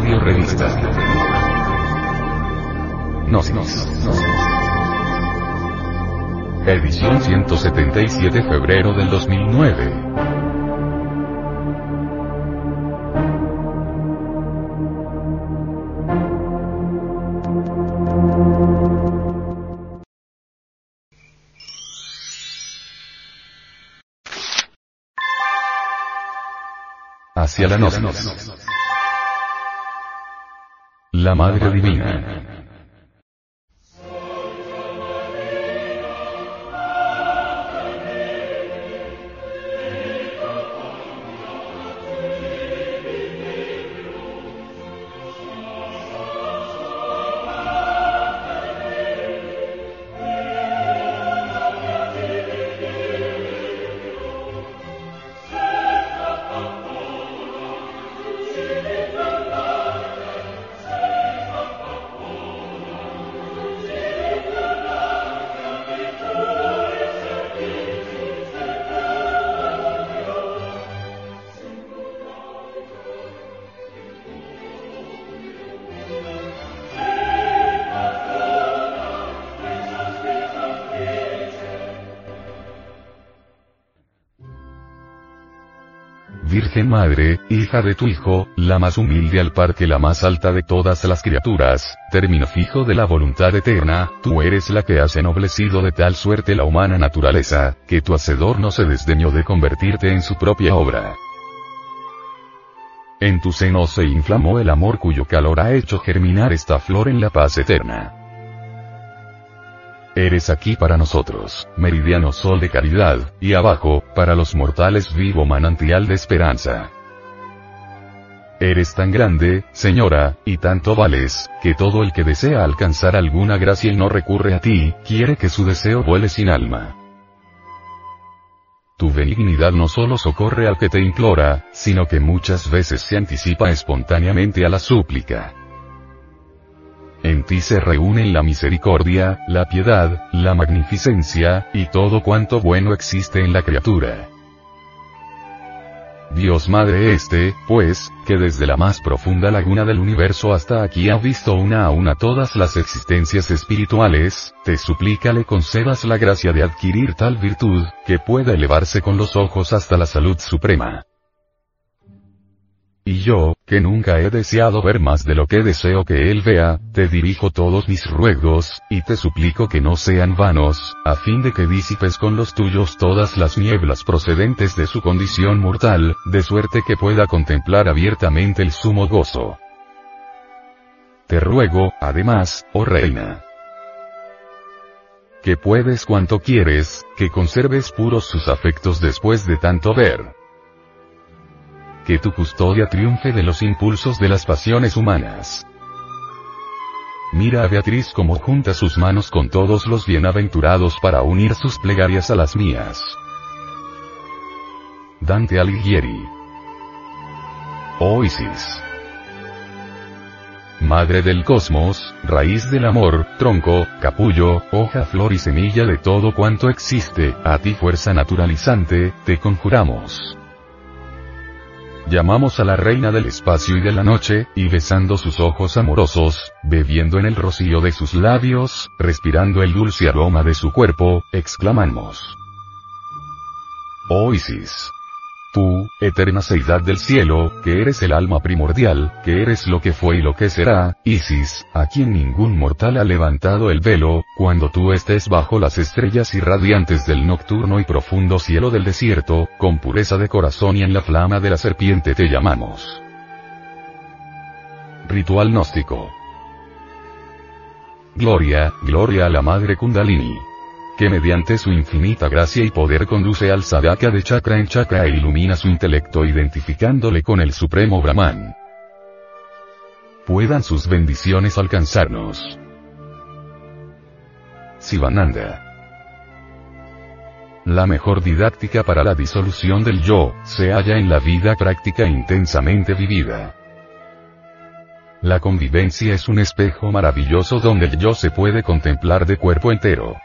Audio Revista. Gnosis. Edición 177 febrero del 2009. Hacia la gnosis. La Madre Divina. Virgen Madre, hija de tu Hijo, la más humilde al par que la más alta de todas las criaturas, término fijo de la voluntad eterna, tú eres la que has ennoblecido de tal suerte la humana naturaleza, que tu Hacedor no se desdeñó de convertirte en su propia obra. En tu seno se inflamó el amor cuyo calor ha hecho germinar esta flor en la paz eterna. Eres aquí para nosotros, meridiano sol de caridad, y abajo, para los mortales vivo manantial de esperanza. Eres tan grande, Señora, y tanto vales, que todo el que desea alcanzar alguna gracia y no recurre a ti, quiere que su deseo vuele sin alma. Tu benignidad no solo socorre al que te implora, sino que muchas veces se anticipa espontáneamente a la súplica. En ti se reúnen la misericordia, la piedad, la magnificencia, y todo cuanto bueno existe en la criatura. Dios Madre este, pues, que desde la más profunda laguna del universo hasta aquí ha visto una a una todas las existencias espirituales, te suplica le concedas la gracia de adquirir tal virtud, que pueda elevarse con los ojos hasta la salud suprema. Y yo, que nunca he deseado ver más de lo que deseo que Él vea, te dirijo todos mis ruegos, y te suplico que no sean vanos, a fin de que disipes con los tuyos todas las nieblas procedentes de su condición mortal, de suerte que pueda contemplar abiertamente el sumo gozo. Te ruego, además, oh Reina, que puedes cuanto quieres, que conserves puros sus afectos después de tanto ver que tu custodia triunfe de los impulsos de las pasiones humanas. Mira a Beatriz como junta sus manos con todos los bienaventurados para unir sus plegarias a las mías. Dante Alighieri. Isis. Madre del cosmos, raíz del amor, tronco, capullo, hoja, flor y semilla de todo cuanto existe, a ti fuerza naturalizante, te conjuramos. Llamamos a la reina del espacio y de la noche, y besando sus ojos amorosos, bebiendo en el rocío de sus labios, respirando el dulce aroma de su cuerpo, exclamamos. Oh. Tú, eterna seidad del cielo, que eres el alma primordial, que eres lo que fue y lo que será, Isis, a quien ningún mortal ha levantado el velo, cuando tú estés bajo las estrellas irradiantes del nocturno y profundo cielo del desierto, con pureza de corazón y en la flama de la serpiente te llamamos. Ritual gnóstico. Gloria, gloria a la Madre Kundalini que mediante su infinita gracia y poder conduce al sadaka de chakra en chakra e ilumina su intelecto identificándole con el Supremo Brahman. Puedan sus bendiciones alcanzarnos. Sivananda. La mejor didáctica para la disolución del yo, se halla en la vida práctica intensamente vivida. La convivencia es un espejo maravilloso donde el yo se puede contemplar de cuerpo entero.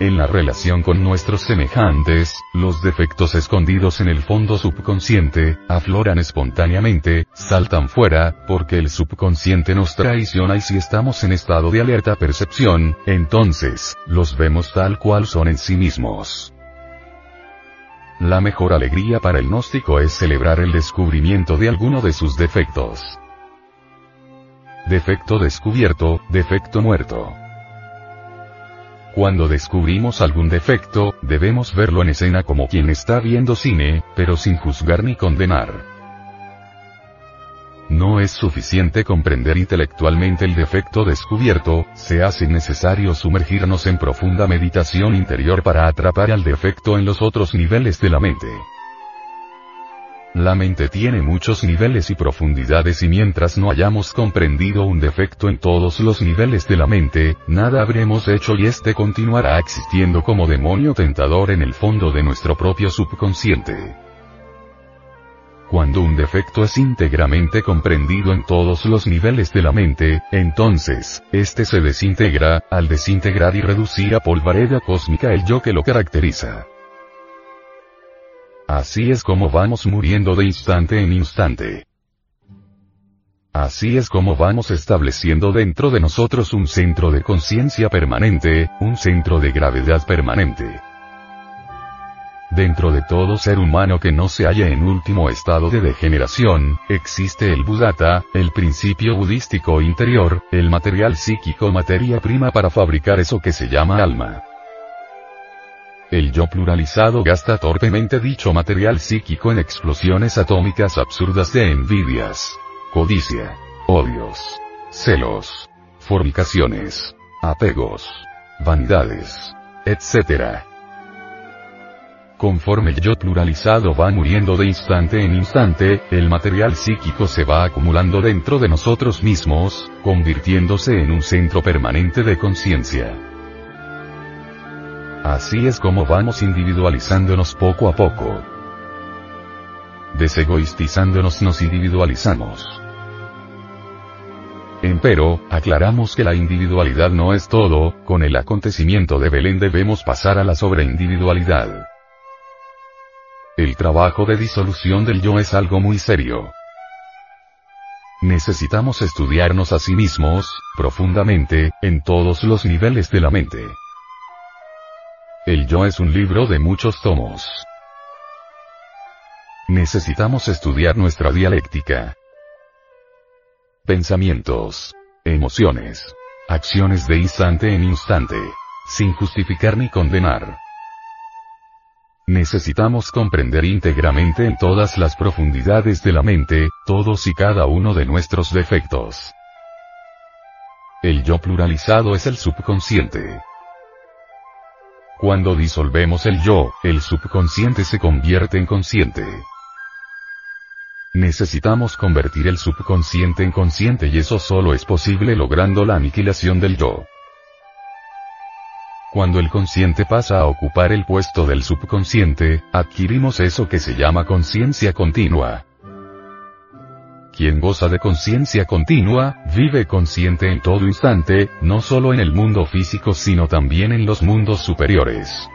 En la relación con nuestros semejantes, los defectos escondidos en el fondo subconsciente, afloran espontáneamente, saltan fuera, porque el subconsciente nos traiciona y si estamos en estado de alerta percepción, entonces, los vemos tal cual son en sí mismos. La mejor alegría para el gnóstico es celebrar el descubrimiento de alguno de sus defectos. Defecto descubierto, defecto muerto. Cuando descubrimos algún defecto, debemos verlo en escena como quien está viendo cine, pero sin juzgar ni condenar. No es suficiente comprender intelectualmente el defecto descubierto, se hace necesario sumergirnos en profunda meditación interior para atrapar al defecto en los otros niveles de la mente. La mente tiene muchos niveles y profundidades y mientras no hayamos comprendido un defecto en todos los niveles de la mente, nada habremos hecho y éste continuará existiendo como demonio tentador en el fondo de nuestro propio subconsciente. Cuando un defecto es íntegramente comprendido en todos los niveles de la mente, entonces, éste se desintegra, al desintegrar y reducir a polvareda cósmica el yo que lo caracteriza. Así es como vamos muriendo de instante en instante. Así es como vamos estableciendo dentro de nosotros un centro de conciencia permanente, un centro de gravedad permanente. Dentro de todo ser humano que no se halla en último estado de degeneración, existe el Buddhata, el principio budístico interior, el material psíquico materia prima para fabricar eso que se llama alma. El yo pluralizado gasta torpemente dicho material psíquico en explosiones atómicas absurdas de envidias, codicia, odios, celos, fornicaciones, apegos, vanidades, etc. Conforme el yo pluralizado va muriendo de instante en instante, el material psíquico se va acumulando dentro de nosotros mismos, convirtiéndose en un centro permanente de conciencia. Así es como vamos individualizándonos poco a poco. Desegoistizándonos nos individualizamos. Empero, aclaramos que la individualidad no es todo, con el acontecimiento de Belén debemos pasar a la sobreindividualidad. El trabajo de disolución del yo es algo muy serio. Necesitamos estudiarnos a sí mismos, profundamente, en todos los niveles de la mente. El yo es un libro de muchos tomos. Necesitamos estudiar nuestra dialéctica. Pensamientos. Emociones. Acciones de instante en instante. Sin justificar ni condenar. Necesitamos comprender íntegramente en todas las profundidades de la mente, todos y cada uno de nuestros defectos. El yo pluralizado es el subconsciente. Cuando disolvemos el yo, el subconsciente se convierte en consciente. Necesitamos convertir el subconsciente en consciente y eso solo es posible logrando la aniquilación del yo. Cuando el consciente pasa a ocupar el puesto del subconsciente, adquirimos eso que se llama conciencia continua. Quien goza de conciencia continua, vive consciente en todo instante, no solo en el mundo físico sino también en los mundos superiores.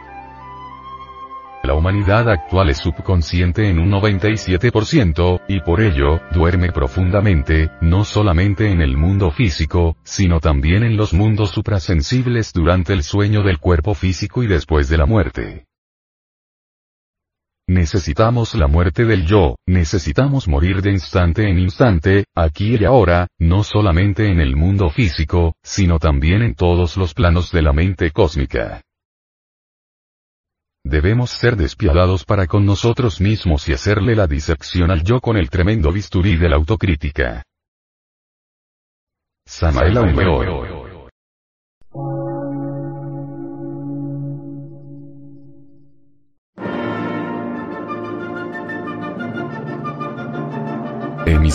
La humanidad actual es subconsciente en un 97%, y por ello, duerme profundamente, no solamente en el mundo físico, sino también en los mundos suprasensibles durante el sueño del cuerpo físico y después de la muerte. Necesitamos la muerte del yo, necesitamos morir de instante en instante, aquí y ahora, no solamente en el mundo físico, sino también en todos los planos de la mente cósmica. Debemos ser despiadados para con nosotros mismos y hacerle la disección al yo con el tremendo bisturí de la autocrítica.